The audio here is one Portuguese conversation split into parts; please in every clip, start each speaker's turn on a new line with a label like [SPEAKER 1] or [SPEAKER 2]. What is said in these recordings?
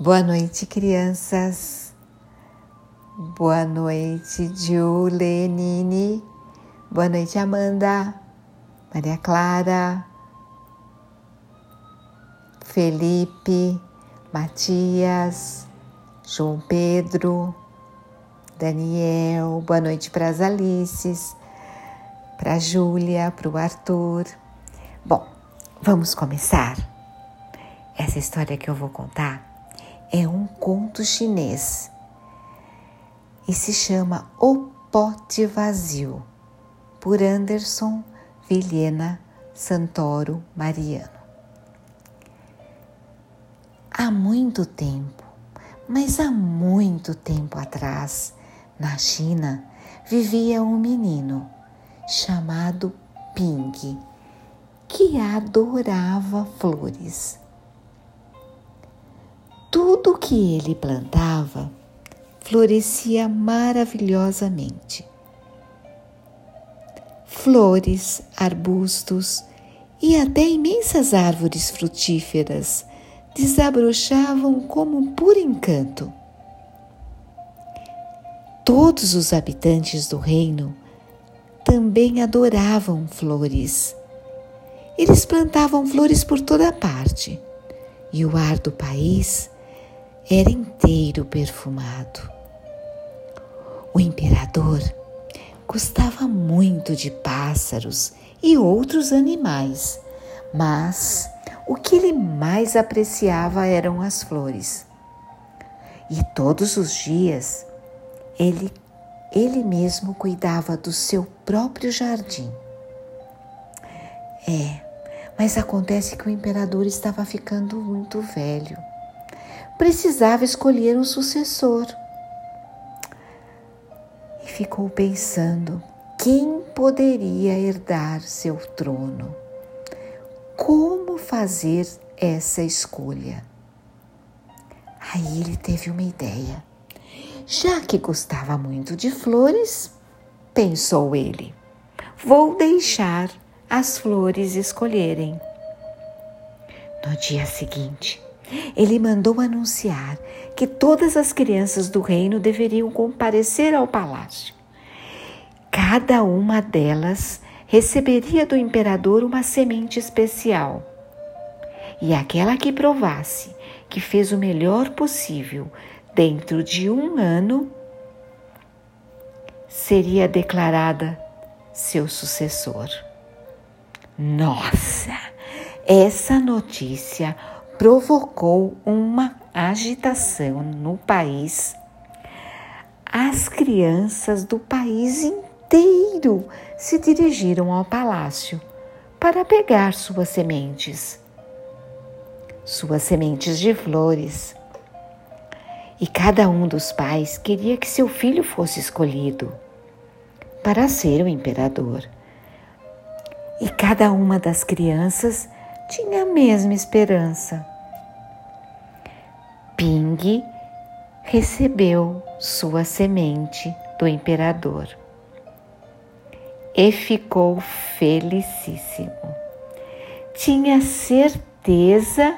[SPEAKER 1] Boa noite, crianças. Boa noite, Julenine. Boa noite, Amanda, Maria Clara, Felipe, Matias, João Pedro, Daniel. Boa noite para as Alices, para a Júlia, para o Arthur. Bom, vamos começar. Essa história que eu vou contar é um conto chinês e se chama O Pote Vazio, por Anderson Vilhena Santoro Mariano. Há muito tempo, mas há muito tempo atrás, na China, vivia um menino chamado Ping, que adorava flores. Tudo que ele plantava florescia maravilhosamente. Flores, arbustos e até imensas árvores frutíferas desabrochavam como por encanto. Todos os habitantes do reino também adoravam flores. Eles plantavam flores por toda parte e o ar do país era inteiro perfumado. O imperador gostava muito de pássaros e outros animais, mas o que ele mais apreciava eram as flores. E todos os dias ele, ele mesmo cuidava do seu próprio jardim. É, mas acontece que o imperador estava ficando muito velho precisava escolher um sucessor. E ficou pensando quem poderia herdar seu trono. Como fazer essa escolha? Aí ele teve uma ideia. Já que gostava muito de flores, pensou ele, vou deixar as flores escolherem. No dia seguinte, ele mandou anunciar que todas as crianças do reino deveriam comparecer ao palácio. Cada uma delas receberia do imperador uma semente especial. E aquela que provasse que fez o melhor possível dentro de um ano seria declarada seu sucessor. Nossa, essa notícia provocou uma agitação no país. As crianças do país inteiro se dirigiram ao palácio para pegar suas sementes, suas sementes de flores. E cada um dos pais queria que seu filho fosse escolhido para ser o imperador. E cada uma das crianças tinha a mesma esperança. Ping recebeu sua semente do imperador e ficou felicíssimo. Tinha certeza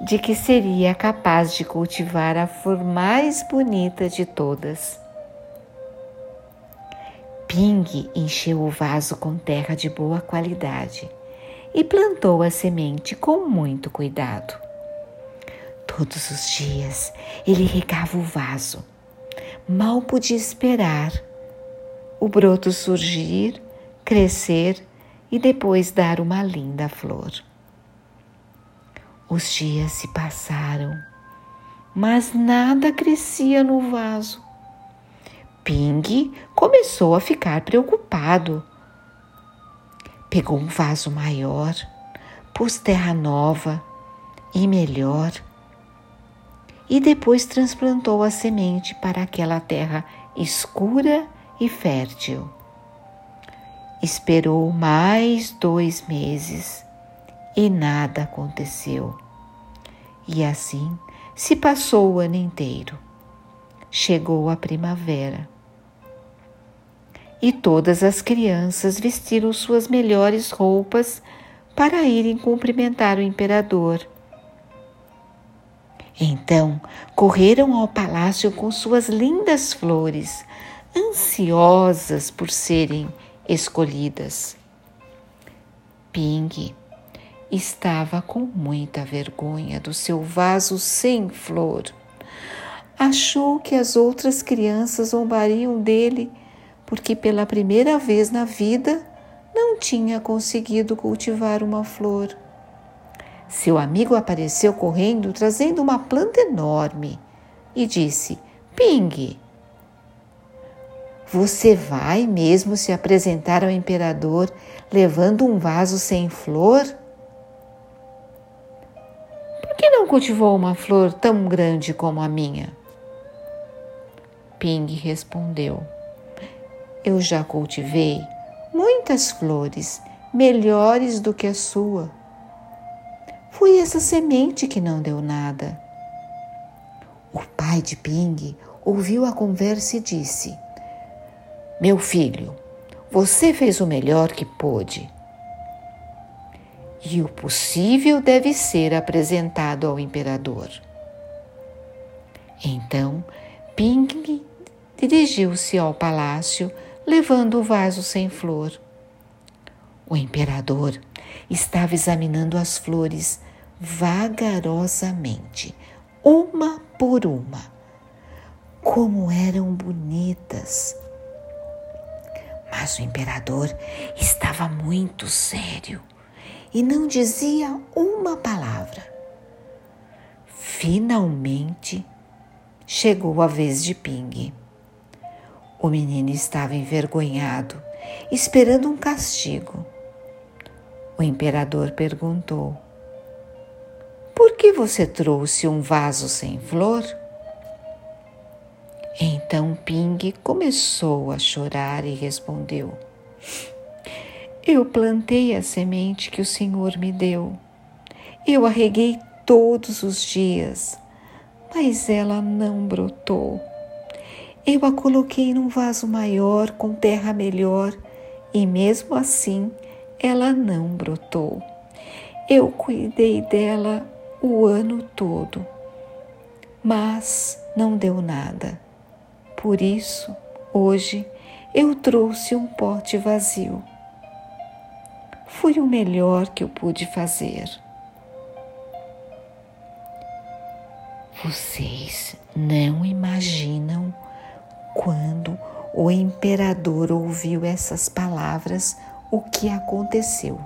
[SPEAKER 1] de que seria capaz de cultivar a flor mais bonita de todas. Ping encheu o vaso com terra de boa qualidade e plantou a semente com muito cuidado. Todos os dias ele regava o vaso. Mal podia esperar o broto surgir, crescer e depois dar uma linda flor. Os dias se passaram, mas nada crescia no vaso. Ping começou a ficar preocupado Pegou um vaso maior, pôs terra nova e melhor, e depois transplantou a semente para aquela terra escura e fértil. Esperou mais dois meses e nada aconteceu. E assim se passou o ano inteiro. Chegou a primavera e todas as crianças vestiram suas melhores roupas para irem cumprimentar o imperador. Então correram ao palácio com suas lindas flores, ansiosas por serem escolhidas. Ping estava com muita vergonha do seu vaso sem flor. Achou que as outras crianças zombariam dele porque pela primeira vez na vida não tinha conseguido cultivar uma flor. Seu amigo apareceu correndo trazendo uma planta enorme e disse: Ping, você vai mesmo se apresentar ao imperador levando um vaso sem flor? Por que não cultivou uma flor tão grande como a minha? Ping respondeu: Eu já cultivei muitas flores melhores do que a sua. Foi essa semente que não deu nada. O pai de Ping ouviu a conversa e disse: Meu filho, você fez o melhor que pôde. E o possível deve ser apresentado ao imperador. Então, Ping dirigiu-se ao palácio levando o vaso sem flor. O imperador estava examinando as flores vagarosamente, uma por uma. Como eram bonitas! Mas o imperador estava muito sério e não dizia uma palavra. Finalmente chegou a vez de Ping. O menino estava envergonhado, esperando um castigo. O imperador perguntou: por que você trouxe um vaso sem flor? Então Ping começou a chorar e respondeu: Eu plantei a semente que o Senhor me deu. Eu a reguei todos os dias, mas ela não brotou. Eu a coloquei num vaso maior com terra melhor e mesmo assim ela não brotou. Eu cuidei dela o ano todo, mas não deu nada. Por isso, hoje eu trouxe um pote vazio. Foi o melhor que eu pude fazer. Vocês não imaginam quando o imperador ouviu essas palavras o que aconteceu.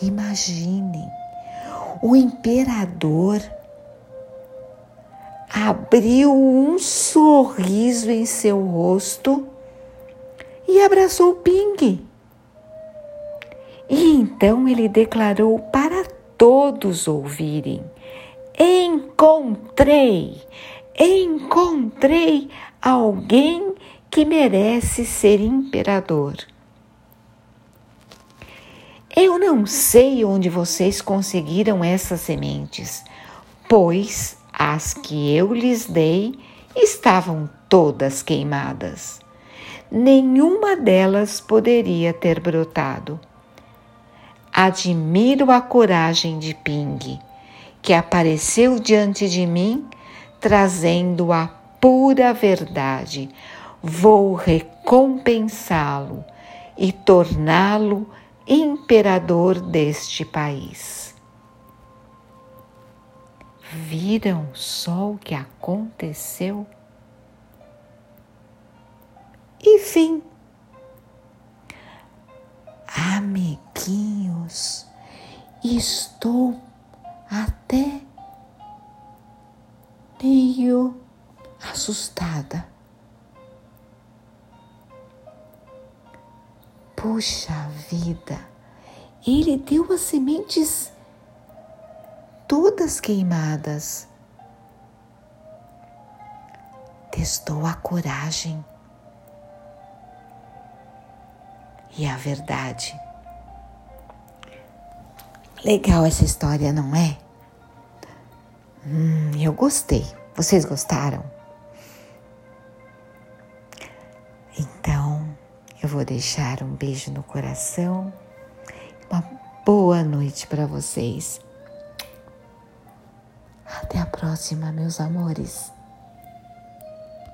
[SPEAKER 1] Imaginem o imperador abriu um sorriso em seu rosto e abraçou Ping. E então ele declarou para todos ouvirem: Encontrei, encontrei alguém que merece ser imperador. Eu não sei onde vocês conseguiram essas sementes, pois as que eu lhes dei estavam todas queimadas. Nenhuma delas poderia ter brotado. Admiro a coragem de Ping, que apareceu diante de mim trazendo a pura verdade. Vou recompensá-lo e torná-lo imperador deste país. Viram só o que aconteceu? E fim. Amiguinhos, estou assustada. Puxa vida, ele deu as sementes todas queimadas. Testou a coragem e a verdade. Legal essa história, não é? Hum, eu gostei. Vocês gostaram? Vou deixar um beijo no coração. Uma boa noite para vocês. Até a próxima. meus amores.